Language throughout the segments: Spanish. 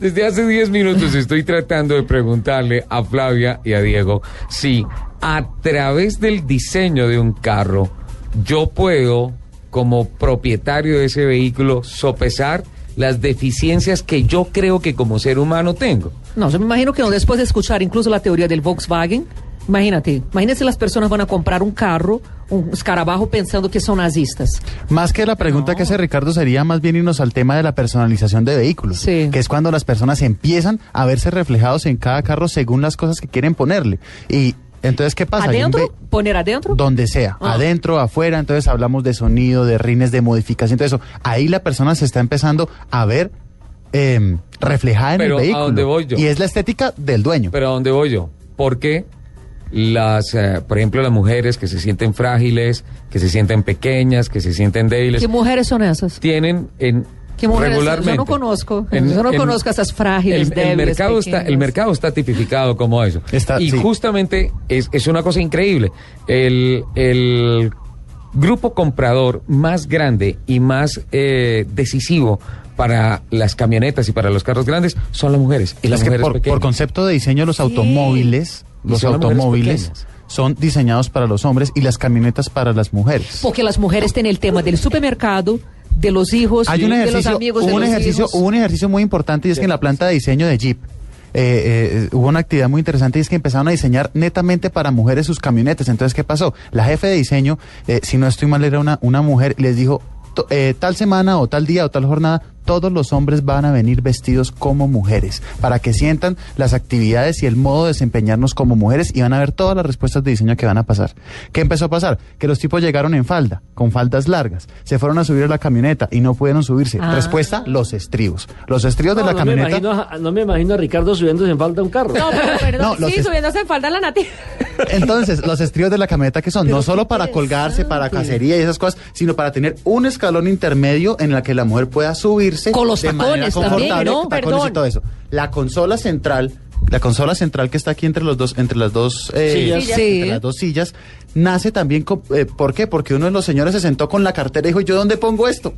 Desde hace 10 minutos estoy tratando de preguntarle a Flavia y a Diego si a través del diseño de un carro yo puedo, como propietario de ese vehículo, sopesar las deficiencias que yo creo que como ser humano tengo. No, yo me imagino que después de escuchar incluso la teoría del Volkswagen, imagínate, imagínate si las personas van a comprar un carro, un escarabajo pensando que son nazistas. Más que la pregunta que hace Ricardo sería más bien irnos al tema de la personalización de vehículos, Sí. que es cuando las personas empiezan a verse reflejados en cada carro según las cosas que quieren ponerle. Y entonces, ¿qué pasa? ¿Adentro? ¿Poner adentro? donde sea, Ah. adentro, afuera, entonces hablamos de sonido, de rines, de modificación, todo eso. Ahí la persona se está empezando a ver eh, reflejada en Pero, el ¿a vehículo. dónde voy yo? Y es la estética del dueño. Pero ¿a dónde voy yo? Porque las, eh, por ejemplo, las mujeres que se sienten frágiles, que se sienten pequeñas, que se sienten débiles, ¿Qué mujeres son esas? tienen en ¿Qué mujeres? regularmente. Yo no conozco. En- yo no en- conozco a esas frágiles, el, el débiles, mercado está El mercado está tipificado como eso. Está- y sí. justamente es, es una cosa increíble. El, el grupo comprador más grande y más eh, decisivo para las camionetas y para los carros grandes son las mujeres. Y las es que mujeres por, pequeñas. por concepto de diseño los automóviles, los automóviles son diseñados para los hombres y las camionetas para las mujeres. Porque las mujeres tienen el tema del supermercado, de los hijos, Hay un de los ejercicio, amigos hubo de un los ejercicio, hijos. hubo un ejercicio muy importante y es que en la planta de diseño de Jeep eh, eh, hubo una actividad muy interesante y es que empezaron a diseñar netamente para mujeres sus camionetas. Entonces, ¿qué pasó? La jefe de diseño, eh, si no estoy mal, era una, una mujer y les dijo, "To- eh, tal semana o tal día o tal jornada, todos los hombres van a venir vestidos como mujeres, para que sientan las actividades y el modo de desempeñarnos como mujeres y van a ver todas las respuestas de diseño que van a pasar. ¿Qué empezó a pasar? Que los tipos llegaron en falda, con faldas largas, se fueron a subir a la camioneta y no pudieron subirse. Ah. Respuesta, los estribos. Los estribos de la no me camioneta... imagino a- no me imagino a Ricardo subiéndose en falta a un carro. No, pero perdón, No, los sí, es- subiéndose en falda la Nati. Entonces, los estribos de la camioneta que son no solo para colgarse, para cacería y esas cosas, sino para tener un escalón intermedio en la que la mujer pueda Con los de tacones también, ¿no? tacones y todo eso. La consola central, la consola central que está aquí entre los dos, entre las dos eh, Sillas. Sí. entre las dos sillas, nace también con- eh, ¿por qué? Porque uno de los señores se sentó con la cartera y dijo, ¿yo dónde pongo esto?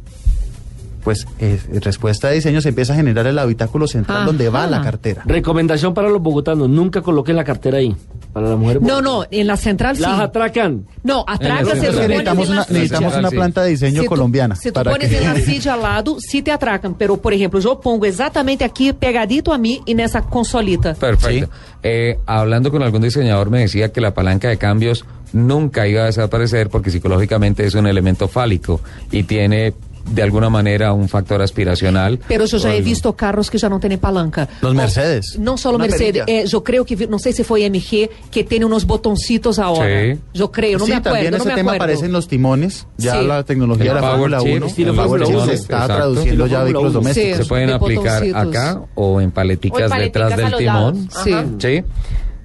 Pues eh, respuesta de diseño se empieza a generar el habitáculo central Ajá. donde va la cartera. Recomendación para los bogotanos, nunca coloquen la cartera ahí. Para la mujer No, no, en la central sí. Las atracan. No, En central. necesitamos una, necesitamos una planta de diseño colombiana. Se tú para pones que- en la silla al lado, sí te atracan. Pero, por ejemplo, yo pongo exactamente aquí, pegadito a mí, y nessa consolita. Perfecto. Eh, hablando con algún diseñador me decía que la palanca de cambios nunca iba a desaparecer porque psicológicamente es un elemento fálico y tiene de alguna manera un factor aspiracional. Pero yo ya he visto carros que já não têm palanca. Los Mercedes. Não só Mercedes, é, eu creio que, não sei se foi MG, que tem unos botoncitos ahora. Sí. Eu creio, não sí, me acuerdo, también ese me tema acuerdo. aparece en los timones. Ya Sí. la tecnología El de la Fórmula Chip, 1 estilo Fórmula Chip uno, se está exacto. traduciendo ya a vehículos domésticos. Sí. Se pueden de aplicar botoncitos. acá o en paleticas O en detrás paleticas a del los timón. Sí. Sí.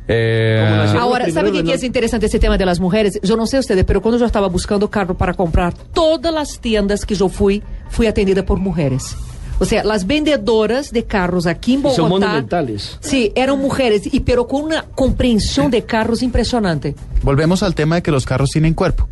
Eh, la- Ahora, Primero ¿sabe qué, de que no- es interesante ese tema de las mujeres? Yo no sé ustedes, pero cuando yo estaba buscando carro para comprar, todas las tiendas que yo fui, fui atendida por mujeres. O sea, las vendedoras de carros aquí en Y son Bogotá. monumentales. Sí, eran mujeres, y pero con una comprensión de carros impresionante. Volvemos al tema de que los carros tienen cuerpo.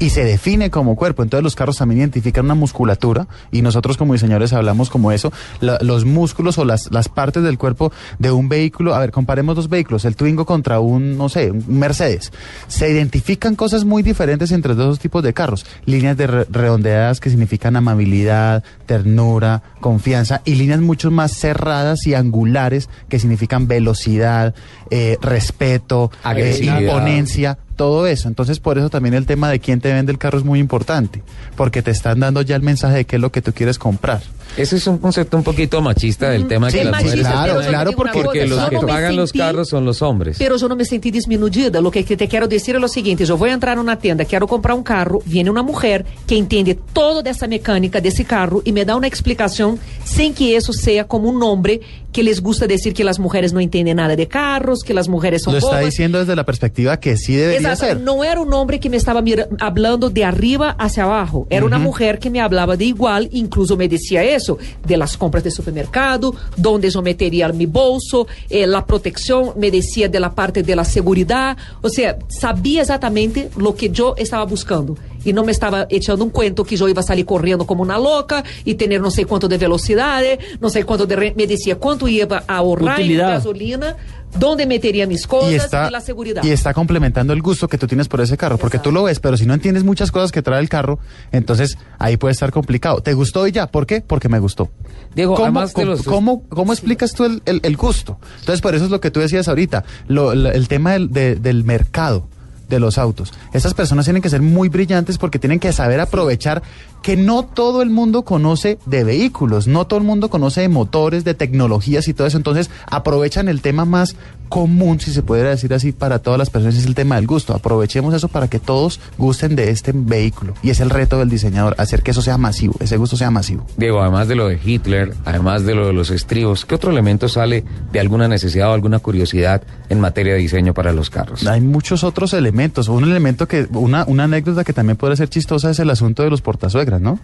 Y se define como cuerpo. Entonces los carros también identifican una musculatura y nosotros como diseñadores hablamos como eso, la- los músculos o las, las partes del cuerpo de un vehículo. A ver, comparemos dos vehículos, el Twingo contra un, no sé, un Mercedes. Se identifican cosas muy diferentes entre dos tipos de carros. Líneas de re- redondeadas que significan amabilidad, ternura, confianza y líneas mucho más cerradas y angulares que significan velocidad, eh, respeto, eh, Agresividad. imponencia todo eso. Entonces, por eso también el tema de quién te vende el carro es muy importante, porque te están dando ya el mensaje de qué es lo que tú quieres comprar. Ese es un concepto un poquito machista del tema Sí, que las machista, mujeres claro, claro, porque- porque los que pagan los carros son los hombres. Pero yo no me sentí disminuida. Lo que te quiero decir es lo siguiente: yo voy a entrar en una tienda, quiero comprar un carro, viene una mujer que entiende todo de esa mecánica de ese carro y me da una explicación sin que eso sea como un hombre que les gusta decir que las mujeres no entienden nada de carros, que las mujeres son Lo está bobas. diciendo desde la perspectiva que sí debería Exacto, ser. no era un hombre que me estaba hablando de arriba hacia abajo, era una mujer que me hablaba de igual, incluso me decía eso. Eso? De las compras de supermercado, donde yo metería mi bolso, eh, la protección, me decía de la parte de la seguridad, o sea, sabía exactamente lo que yo estaba buscando. E não me estava echando um cuento que eu ia sair correndo como uma louca e ter não sei quanto de velocidade, não sei quanto de... Me dizia quanto ia ahorrar em gasolina, donde meteria mis cosas y y, está, la seguridad. y está complementando el gusto que tú tienes por ese carro, porque tú lo ves, pero si no entiendes muchas cosas que trae el carro, entonces ahí puede estar complicado. ¿Te gustó y ya? ¿Por qué? Porque me gustó. Diego, ¿Cómo, cómo, los- cómo- cómo explicas tú el, el- el gusto? Entonces, por eso es lo que tú decías ahorita, lo- la- el tema del, de- del mercado de los autos. Estas personas tienen que ser muy brillantes porque tienen que saber aprovechar que no todo el mundo conoce de vehículos, no todo el mundo conoce de motores, de tecnologías y todo eso. Entonces aprovechan el tema más común, si se pudiera decir así, para todas las personas, es el tema del gusto. Aprovechemos eso para que todos gusten de este vehículo. Y es el reto del diseñador, hacer que eso sea masivo, ese gusto sea masivo. Diego, además de lo de Hitler, además de lo de los estribos, ¿qué otro elemento sale de alguna necesidad o alguna curiosidad en materia de diseño para los carros? Hay muchos otros elementos. Un elemento que, una, una anécdota que también puede ser chistosa es el asunto de los portasuegras, ¿no?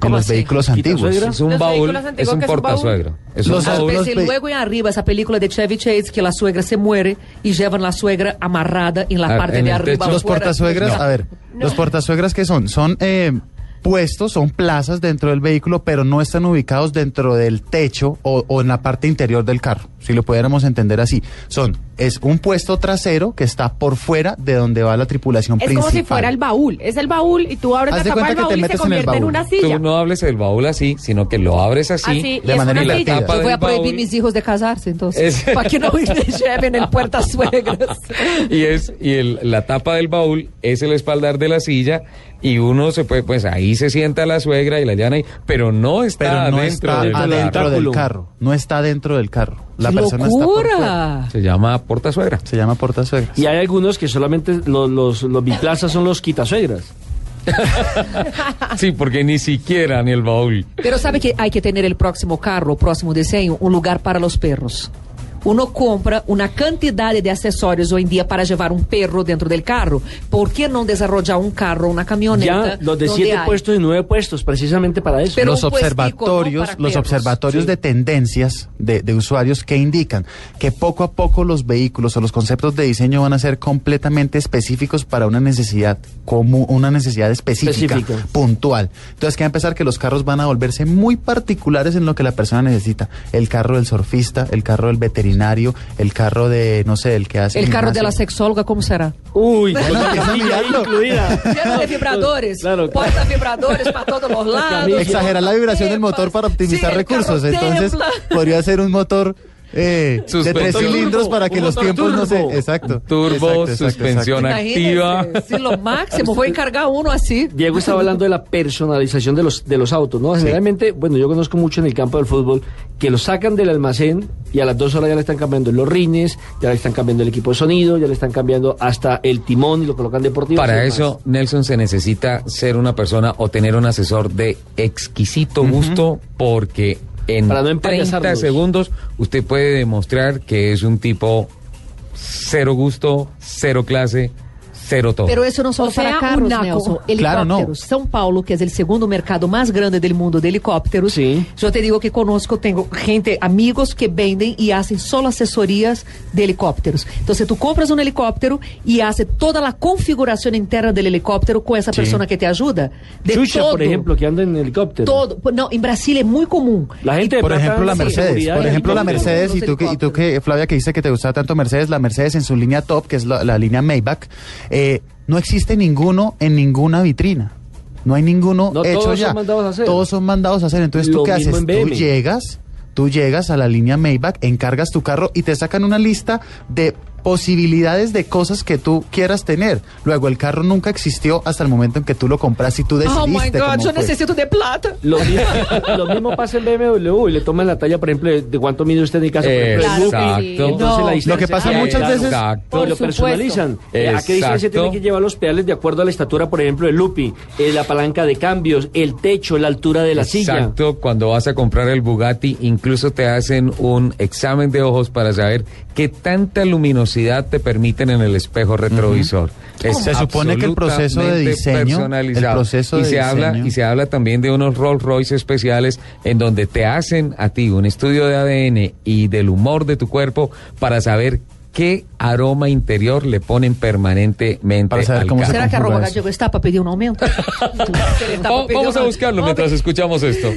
En ¿Cómo los así? vehículos antiguos. Es un Los baúl, es un ¿qué es un baúl? portasuegro. Es un Los Ah, baúl. autos- Pensé ve- luego en arriba, esa película de Chevy Chase, que la suegra se muere y llevan la suegra amarrada en la parte en de arriba. Los portasuegras, No. a ver, los portasuegras que son, son eh, puestos, son plazas dentro del vehículo, pero no están ubicados dentro del techo o, o en la parte interior del carro, si lo pudiéramos entender así. Son, es un puesto trasero que está por fuera de donde va la tripulación Es principal. como si fuera el baúl. Es el baúl y tú abres Haz la de tapa del baúl y se en el convierte en, una silla. Tú no hables del baúl así, sino que lo abres así. Así, de es manera tapa Yo voy a prohibir baúl. mis hijos de casarse, entonces. Es- Para que no lleven el puertasuegras. y es y el, la tapa del baúl es el espaldar de la silla y uno se puede pues ahí se sienta la suegra y la llana ahí, pero no está Pero no dentro está del del adentro del habitáculo. carro, no está dentro del carro. La ¡Qué persona está por fuera. locura! se llama portasuegra. Se llama portasuegras. Y hay algunos que solamente los, los, los biplazas son los quitasuegras. Sí, porque ni siquiera ni el baúl. Pero sabe que hay que tener el próximo carro, o próximo diseño, un lugar para los perros. Uno compra una cantidad de accesorios hoy en día para llevar un perro dentro del carro. ¿Por qué no desarrollar un carro, una camioneta? Ya los de siete hay- puestos y nueve puestos, precisamente para eso. Pero los un puestico, ¿no? observatorios, los observatorios Sí. de tendencias de, de usuarios que indican que poco a poco los vehículos o los conceptos de diseño van a ser completamente específicos para una necesidad común, una necesidad específica, Específica. puntual. Entonces, que va a empezar que los carros van a volverse muy particulares en lo que la persona necesita. El carro del surfista, el carro del veterinario, el carro de, no sé, el que hace El carro de la sexóloga, ¿cómo será? Uy, mirarlo. incluida. Lleno de vibradores. Claro, vibradores para todos los lados. Exagerar la vibración del motor para optimizar Sí, recursos. Entonces, tembla. podría ser un motor eh, de tres cilindros para que los tiempos no se. Exacto. Turbo, Exacto, suspensión exacto. activa. Sí, lo máximo. Voy a encargar uno así. Diego estaba hablando de la personalización de los, de los autos, ¿no? Generalmente, bueno, yo conozco mucho en el campo del fútbol que lo sacan del almacén y a las dos horas ya le están cambiando los rines, ya le están cambiando el equipo de sonido, ya le están cambiando hasta el timón y lo colocan deportivo. Para eso, Nelson, se necesita ser una persona o tener un asesor de exquisito gusto porque en Para no 30 empayasarlos. segundos usted puede demostrar que es un tipo cero gusto, cero clase, cero todo. Pero eso no solo O sea, para un carros, naco. Nelson. Claro, no. Helicópteros. São Paulo, que es el segundo mercado más grande del mundo de helicópteros. Sí. Yo te digo que conozco, tengo gente, amigos que venden y hacen solo asesorías de helicópteros. Entonces tú compras un helicóptero y hace toda la configuración interna del helicóptero con esa Sí. persona que te ayuda. De Xuxa, todo, por ejemplo, que anda en helicóptero. Todo. No, en Brasil es muy común. La gente de Por ejemplo, la Mercedes. Por ejemplo, la. Mercedes, y tú, que, y tú que, Flavia, que dice que te gusta tanto Mercedes, la Mercedes en su línea top, que es la, la línea Maybach, eh, no existe ninguno en ninguna vitrina. No hay ninguno No, hecho todos ya. son mandados a hacer. Todos son mandados a hacer. Entonces, ¿tú Lo qué haces? Tú llegas, tú llegas a la línea Maybach, encargas tu carro y te sacan una lista de posibilidades de cosas que tú quieras tener. Luego, el carro nunca existió hasta el momento en que tú lo compras y tú decidiste Oh my God, yo fue. necesito de plata. Lo mismo, lo mismo pasa en BMW y le toman la talla, por ejemplo, de, cuánto mide usted en el caso, por ejemplo. Exacto. Entonces No. la Lo que pasa muchas veces- Exacto. Por lo personalizan. Eh, ¿A qué distancia Exacto. tiene que llevar los pedales de acuerdo a la estatura, por ejemplo, del Lupi? Eh, la palanca de cambios, el techo, la altura de la silla. Exacto, cuando vas a comprar el Bugatti, incluso te hacen un examen de ojos para saber qué tanta luminosidad velocidad te permiten en el espejo retrovisor. Es Se supone que el proceso de diseño, personalizado. el proceso y de se habla diseño- y se habla también de unos Rolls Royce especiales en donde te hacen a ti un estudio de ADN y del humor de tu cuerpo para saber qué aroma interior le ponen permanentemente Para saber al cómo se. Será que arroba gallego está para pedir un aumento? Va- Vamos a buscarlo mientras escuchamos esto.